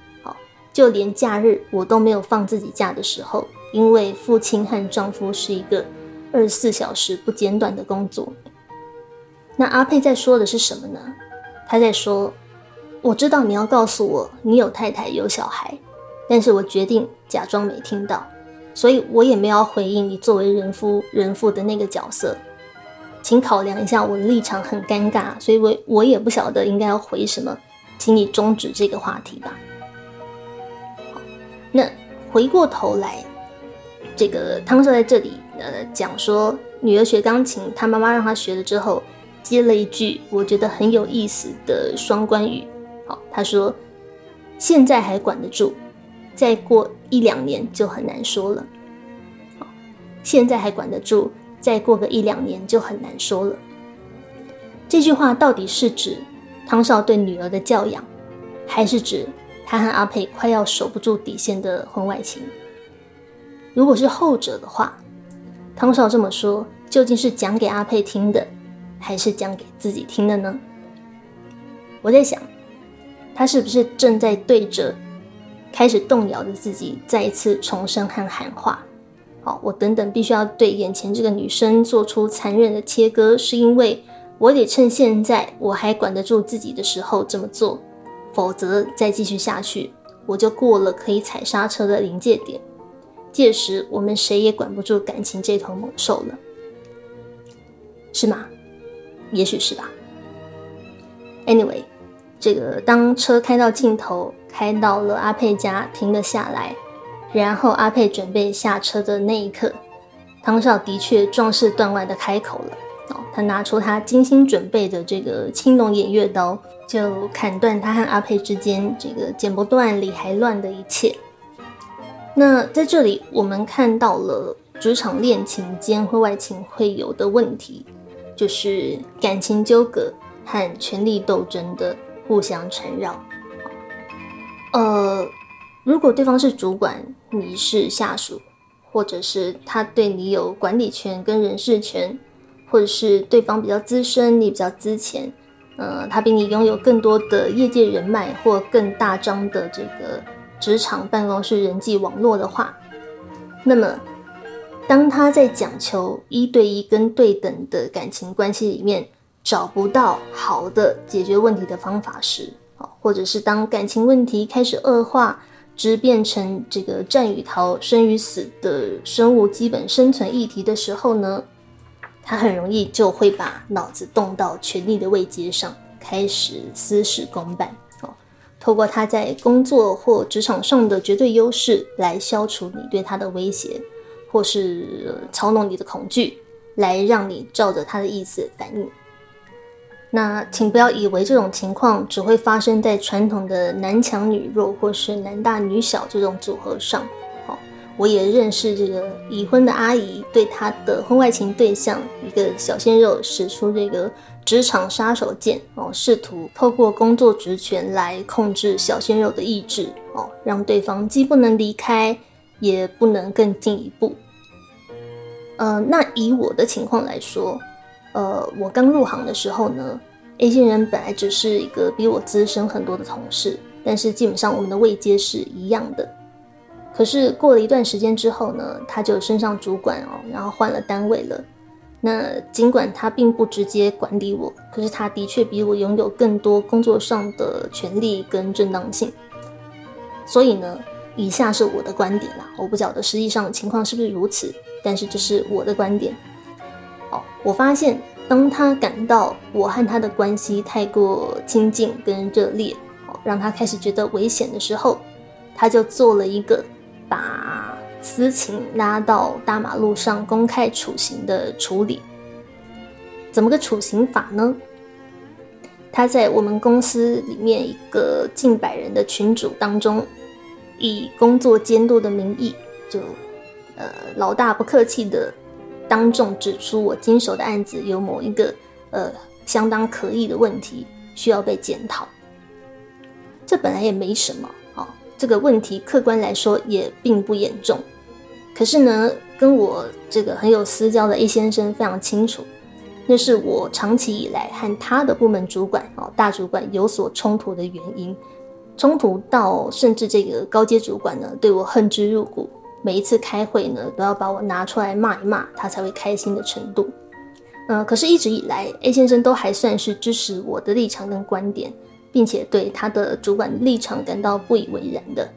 就连假日我都没有放自己假的时候，因为父亲和丈夫是一个二十四小时不间断的工作。那阿佩在说的是什么呢？他在说，我知道你要告诉我你有太太有小孩，但是我决定假装没听到。所以我也没有回应你作为人夫人父的那个角色，请考量一下我的立场很尴尬，所以我我也不晓得应该要回什么，请你终止这个话题吧。那回过头来，这个汤少在这里呃讲说女儿学钢琴，他妈妈让她学了之后，接了一句我觉得很有意思的双关语。好，他说现在还管得住。再过一两年就很难说了。好，现在还管得住，再过个一两年就很难说了。这句话到底是指汤少对女儿的教养，还是指他和阿佩快要守不住底线的婚外情？如果是后者的话，汤少这么说究竟是讲给阿佩听的，还是讲给自己听的呢？我在想，他是不是正在对着？开始动摇的自己，再一次重生和喊话。好，我等等必须要对眼前这个女生做出残忍的切割，是因为我得趁现在我还管得住自己的时候这么做，否则再继续下去，我就过了可以踩刹车的临界点，届时我们谁也管不住感情这头猛兽了，是吗？也许是吧。Anyway。这个当车开到尽头，开到了阿佩家，停了下来，然后阿佩准备下车的那一刻，汤少的确壮士断腕的开口了。他拿出他精心准备的这个青龙偃月刀，就砍断他和阿佩之间这个剪不断理还乱的一切。那在这里，我们看到了职场恋情间婚外情会有的问题，就是感情纠葛和权力斗争的。互相缠绕，呃，如果对方是主管，你是下属，或者是他对你有管理权跟人事权，或者是对方比较资深，你比较资浅，呃，他比你拥有更多的业界人脉或更大张的这个职场办公室人际网络的话，那么当他在讲求一对一跟对等的感情关系里面。找不到好的解决问题的方法时，啊，或者是当感情问题开始恶化，直变成这个战与逃、生与死的生物基本生存议题的时候呢，他很容易就会把脑子动到权力的位阶上，开始私事公办，哦，透过他在工作或职场上的绝对优势来消除你对他的威胁，或是操弄你的恐惧，来让你照着他的意思反应。那请不要以为这种情况只会发生在传统的男强女弱或是男大女小这种组合上。我也认识这个已婚的阿姨，对她的婚外情对象一个小鲜肉使出这个职场杀手锏哦，试图透过工作职权来控制小鲜肉的意志哦，让对方既不能离开，也不能更进一步。呃，那以我的情况来说。呃，我刚入行的时候呢，A 线人本来只是一个比我资深很多的同事，但是基本上我们的位阶是一样的。可是过了一段时间之后呢，他就升上主管哦，然后换了单位了。那尽管他并不直接管理我，可是他的确比我拥有更多工作上的权利跟正当性。所以呢，以下是我的观点啦，我不晓得实际上情况是不是如此，但是这是我的观点。哦，我发现当他感到我和他的关系太过亲近跟热烈，哦，让他开始觉得危险的时候，他就做了一个把。私情拉到大马路上公开处刑的处理，怎么个处刑法呢？他在我们公司里面一个近百人的群组当中，以工作监督的名义，就呃老大不客气的当众指出我经手的案子有某一个呃相当可疑的问题需要被检讨。这本来也没什么。这个问题客观来说也并不严重，可是呢，跟我这个很有私交的 A 先生非常清楚，那是我长期以来和他的部门主管哦大主管有所冲突的原因，冲突到甚至这个高阶主管呢对我恨之入骨，每一次开会呢都要把我拿出来骂一骂，他才会开心的程度。嗯，可是一直以来 A 先生都还算是支持我的立场跟观点。并且对他的主管立场感到不以为然的，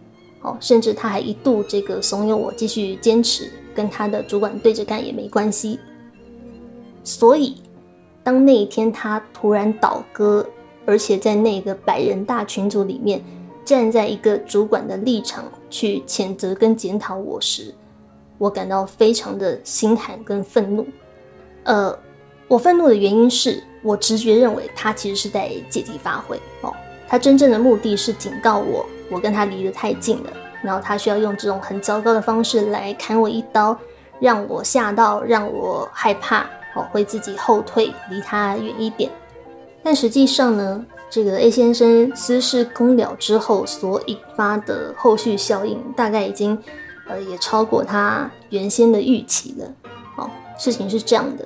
哦，甚至他还一度这个怂恿我继续坚持跟他的主管对着干也没关系。所以，当那一天他突然倒戈，而且在那个百人大群组里面站在一个主管的立场去谴责跟检讨我时，我感到非常的心寒跟愤怒。呃，我愤怒的原因是。我直觉认为他其实是在借题发挥哦，他真正的目的是警告我，我跟他离得太近了，然后他需要用这种很糟糕的方式来砍我一刀，让我吓到，让我害怕，哦，会自己后退，离他远一点。但实际上呢，这个 A 先生私事公了之后所引发的后续效应，大概已经呃也超过他原先的预期了。哦，事情是这样的，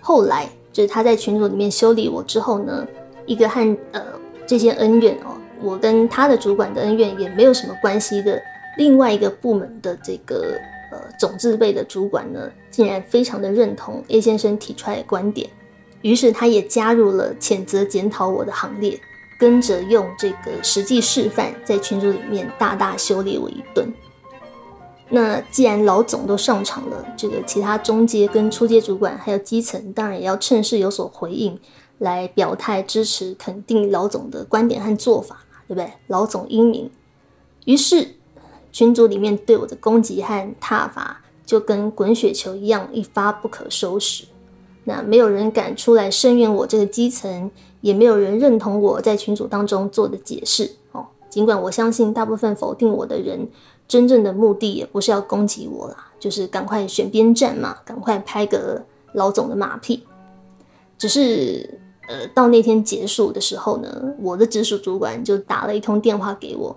后来。就是他在群组里面修理我之后呢，一个和呃这些恩怨哦，我跟他的主管的恩怨也没有什么关系的另外一个部门的这个呃总制备的主管呢，竟然非常的认同 A 先生提出来的观点，于是他也加入了谴责检讨我的行列，跟着用这个实际示范在群组里面大大修理我一顿。那既然老总都上场了，这个其他中阶跟初阶主管还有基层，当然也要趁势有所回应，来表态支持、肯定老总的观点和做法，对不对？老总英明，于是群组里面对我的攻击和挞伐就跟滚雪球一样，一发不可收拾。那没有人敢出来声援我这个基层，也没有人认同我在群组当中做的解释哦。尽管我相信大部分否定我的人。真正的目的也不是要攻击我啦，就是赶快选边站嘛，赶快拍个老总的马屁。只是，呃，到那天结束的时候呢，我的直属主管就打了一通电话给我，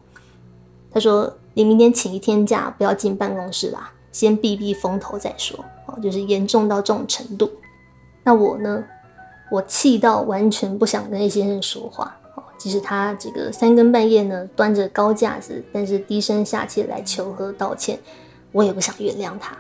他说：“你明天请一天假，不要进办公室啦，先避避风头再说。”哦，就是严重到这种程度。那我呢，我气到完全不想跟那些人说话。即使他这个三更半夜呢，端着高架子，但是低声下气来求和道歉，我也不想原谅他。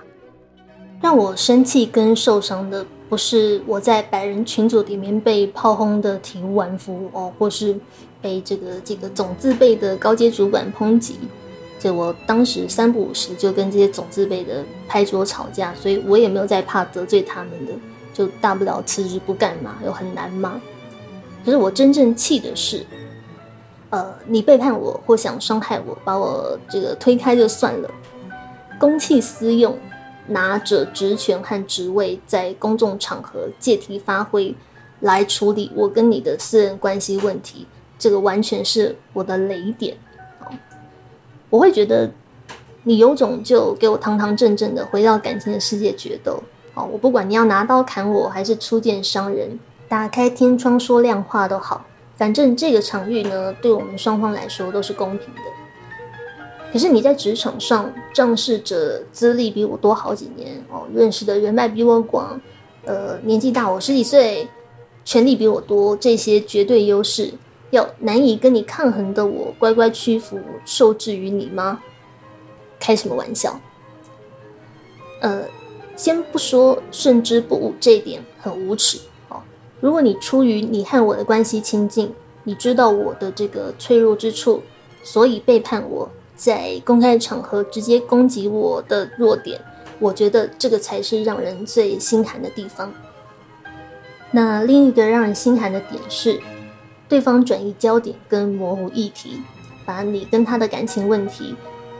让我生气跟受伤的，不是我在百人群组里面被炮轰的体无完肤哦，或是被这个这个总字辈的高阶主管抨击，就我当时三不五时就跟这些总字辈的拍桌吵架，所以我也没有再怕得罪他们的，就大不了辞职不干嘛，又很难吗？可是我真正气的是，呃，你背叛我或想伤害我，把我这个推开就算了，公器私用，拿着职权和职位在公众场合借题发挥，来处理我跟你的私人关系问题，这个完全是我的雷点。我会觉得你有种就给我堂堂正正的回到感情的世界决斗。好，我不管你要拿刀砍我，还是出剑伤人。打开天窗说亮话都好，反正这个场域呢，对我们双方来说都是公平的。可是你在职场上仗势着资历比我多好几年哦，认识的人脉比我广，呃，年纪大我十几岁，权力比我多，这些绝对优势，要难以跟你抗衡的我乖乖屈服，受制于你吗？开什么玩笑？呃，先不说胜之不武这一点很无耻。如果你出于你和我的关系亲近，你知道我的这个脆弱之处，所以背叛我，在公开场合直接攻击我的弱点，我觉得这个才是让人最心寒的地方。那另一个让人心寒的点是，对方转移焦点跟模糊议题，把你跟他的感情问题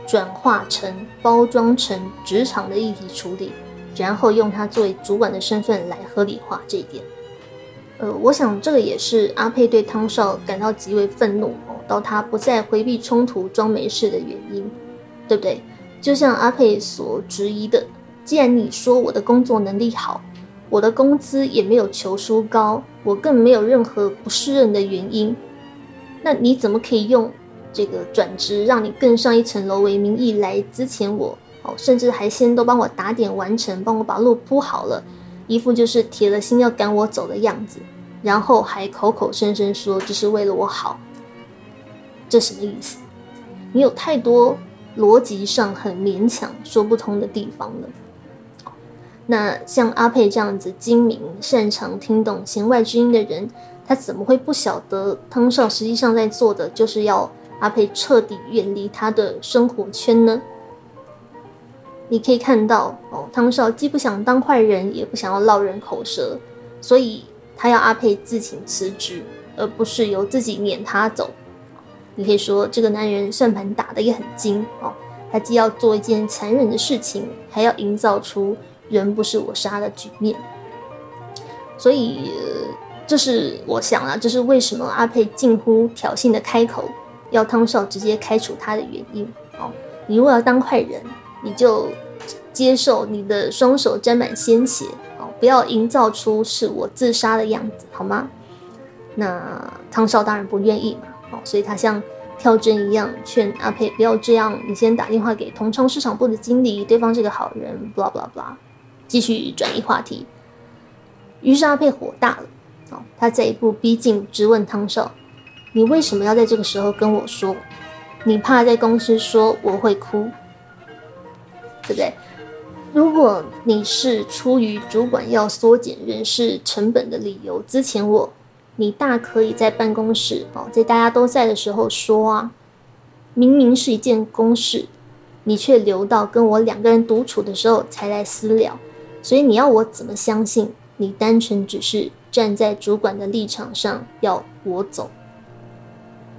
转化成包装成职场的议题处理，然后用他作为主管的身份来合理化这一点。呃，我想这个也是阿佩对汤少感到极为愤怒哦，到他不再回避冲突、装没事的原因，对不对？就像阿佩所质疑的，既然你说我的工作能力好，我的工资也没有求书高，我更没有任何不胜任的原因，那你怎么可以用这个转职让你更上一层楼为名义来资遣我？哦，甚至还先都帮我打点完成，帮我把路铺好了。一副就是铁了心要赶我走的样子，然后还口口声声说这是为了我好，这什么意思？你有太多逻辑上很勉强说不通的地方了。那像阿佩这样子精明、擅长听懂弦外之音的人，他怎么会不晓得汤少实际上在做的就是要阿佩彻底远离他的生活圈呢？你可以看到哦，汤少既不想当坏人，也不想要落人口舌，所以他要阿佩自请辞职，而不是由自己撵他走。你可以说这个男人算盘打得也很精哦，他既要做一件残忍的事情，还要营造出人不是我杀的局面。所以这是我想啊，这是为什么阿佩近乎挑衅的开口，要汤少直接开除他的原因哦。你如果要当坏人。你就接受你的双手沾满鲜血哦，不要营造出是我自杀的样子，好吗？那汤少当然不愿意嘛，哦，所以他像跳针一样劝阿佩不要这样，你先打电话给同昌市场部的经理，对方是个好人，blah blah blah，继续转移话题。于是阿佩火大了，哦，他再一步逼近，质问汤少：“你为什么要在这个时候跟我说？你怕在公司说我会哭？”对不对？如果你是出于主管要缩减人事成本的理由之前我，你大可以在办公室哦，在大家都在的时候说啊。明明是一件公事，你却留到跟我两个人独处的时候才来私聊。所以你要我怎么相信你单纯只是站在主管的立场上要我走？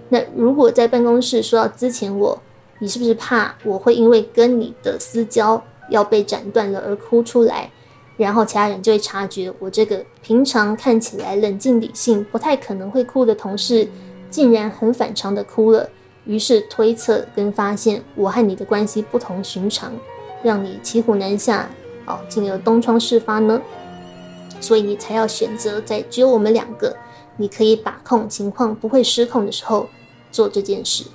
那如果在办公室说要之前我。你是不是怕我会因为跟你的私交要被斩断了而哭出来，然后其他人就会察觉我这个平常看起来冷静理性、不太可能会哭的同事，竟然很反常的哭了，于是推测跟发现我和你的关系不同寻常，让你骑虎难下，哦，进而东窗事发呢？所以你才要选择在只有我们两个，你可以把控情况不会失控的时候做这件事。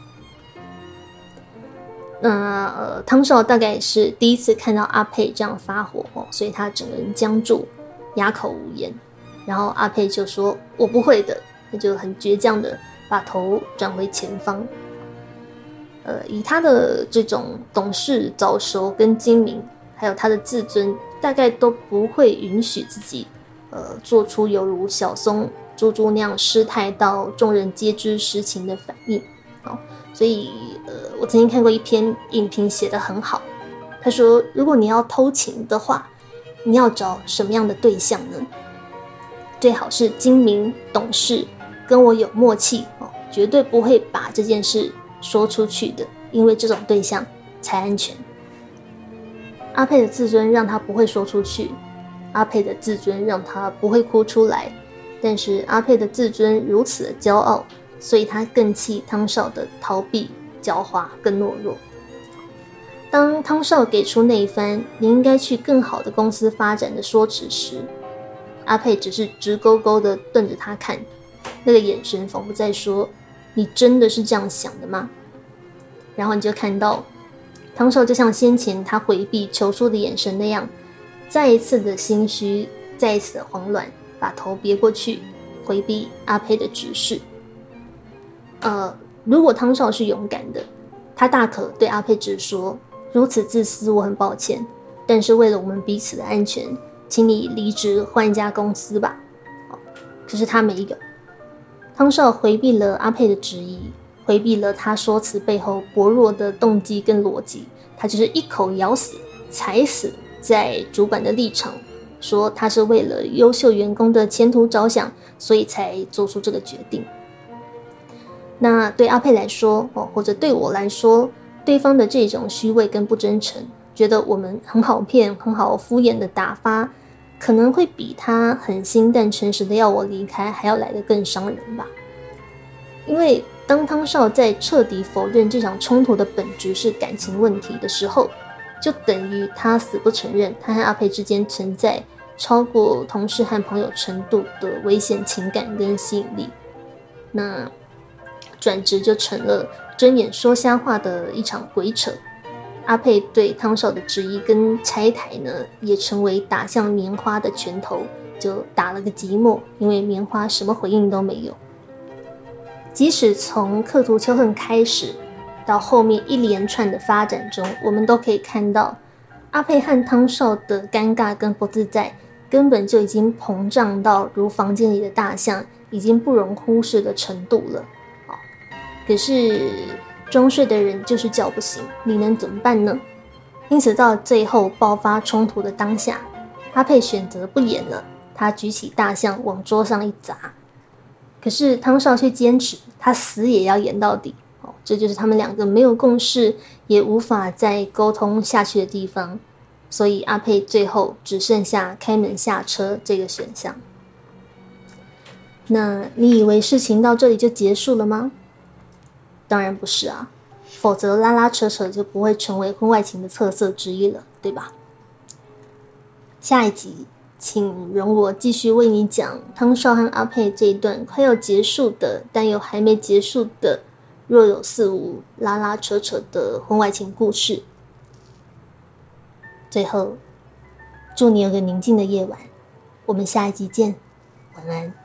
那呃，汤少大概是第一次看到阿佩这样发火哦，所以他整个人僵住，哑口无言。然后阿佩就说：“我不会的。”他就很倔强的把头转回前方。呃，以他的这种懂事、早熟跟精明，还有他的自尊，大概都不会允许自己呃做出犹如小松猪猪那样失态到众人皆知实情的反应。哦，所以呃，我曾经看过一篇影评，写得很好。他说，如果你要偷情的话，你要找什么样的对象呢？最好是精明懂事，跟我有默契哦，绝对不会把这件事说出去的，因为这种对象才安全。阿佩的自尊让他不会说出去，阿佩的自尊让他不会哭出来，但是阿佩的自尊如此的骄傲。所以他更气汤少的逃避、狡猾、更懦弱。当汤少给出那一番“你应该去更好的公司发展”的说辞时，阿佩只是直勾勾地瞪着他看，那个眼神仿佛在说：“你真的是这样想的吗？”然后你就看到汤少就像先前他回避求书的眼神那样，再一次的心虚，再一次的慌乱，把头别过去，回避阿佩的指示。呃，如果汤少是勇敢的，他大可对阿佩直说：“如此自私，我很抱歉，但是为了我们彼此的安全，请你离职换一家公司吧。”可是他没有。汤少回避了阿佩的质疑，回避了他说辞背后薄弱的动机跟逻辑，他就是一口咬死、踩死在主管的立场，说他是为了优秀员工的前途着想，所以才做出这个决定。那对阿佩来说，哦，或者对我来说，对方的这种虚伪跟不真诚，觉得我们很好骗、很好敷衍的打发。可能会比他狠心但诚实的要我离开还要来得更伤人吧。因为当汤少在彻底否认这场冲突的本质是感情问题的时候，就等于他死不承认他和阿佩之间存在超过同事和朋友程度的危险情感跟吸引力。那转职就成了睁眼说瞎话的一场鬼扯。阿佩对汤少的质疑跟拆台呢，也成为打向棉花的拳头，就打了个寂寞。因为棉花什么回应都没有。即使从刻图秋恨开始，到后面一连串的发展中，我们都可以看到阿佩和汤少的尴尬跟不自在，根本就已经膨胀到如房间里的大象，已经不容忽视的程度了。好，可是。装睡的人就是叫不醒，你能怎么办呢？因此，到最后爆发冲突的当下，阿佩选择不演了，他举起大象往桌上一砸。可是汤少却坚持，他死也要演到底。哦，这就是他们两个没有共识，也无法再沟通下去的地方。所以阿佩最后只剩下开门下车这个选项。那你以为事情到这里就结束了吗？当然不是啊，否则拉拉扯扯就不会成为婚外情的特色之一了，对吧？下一集，请容我继续为你讲汤少和阿佩这一段快要结束的，但又还没结束的若有似无、拉拉扯扯的婚外情故事。最后，祝你有个宁静的夜晚，我们下一集见，晚安。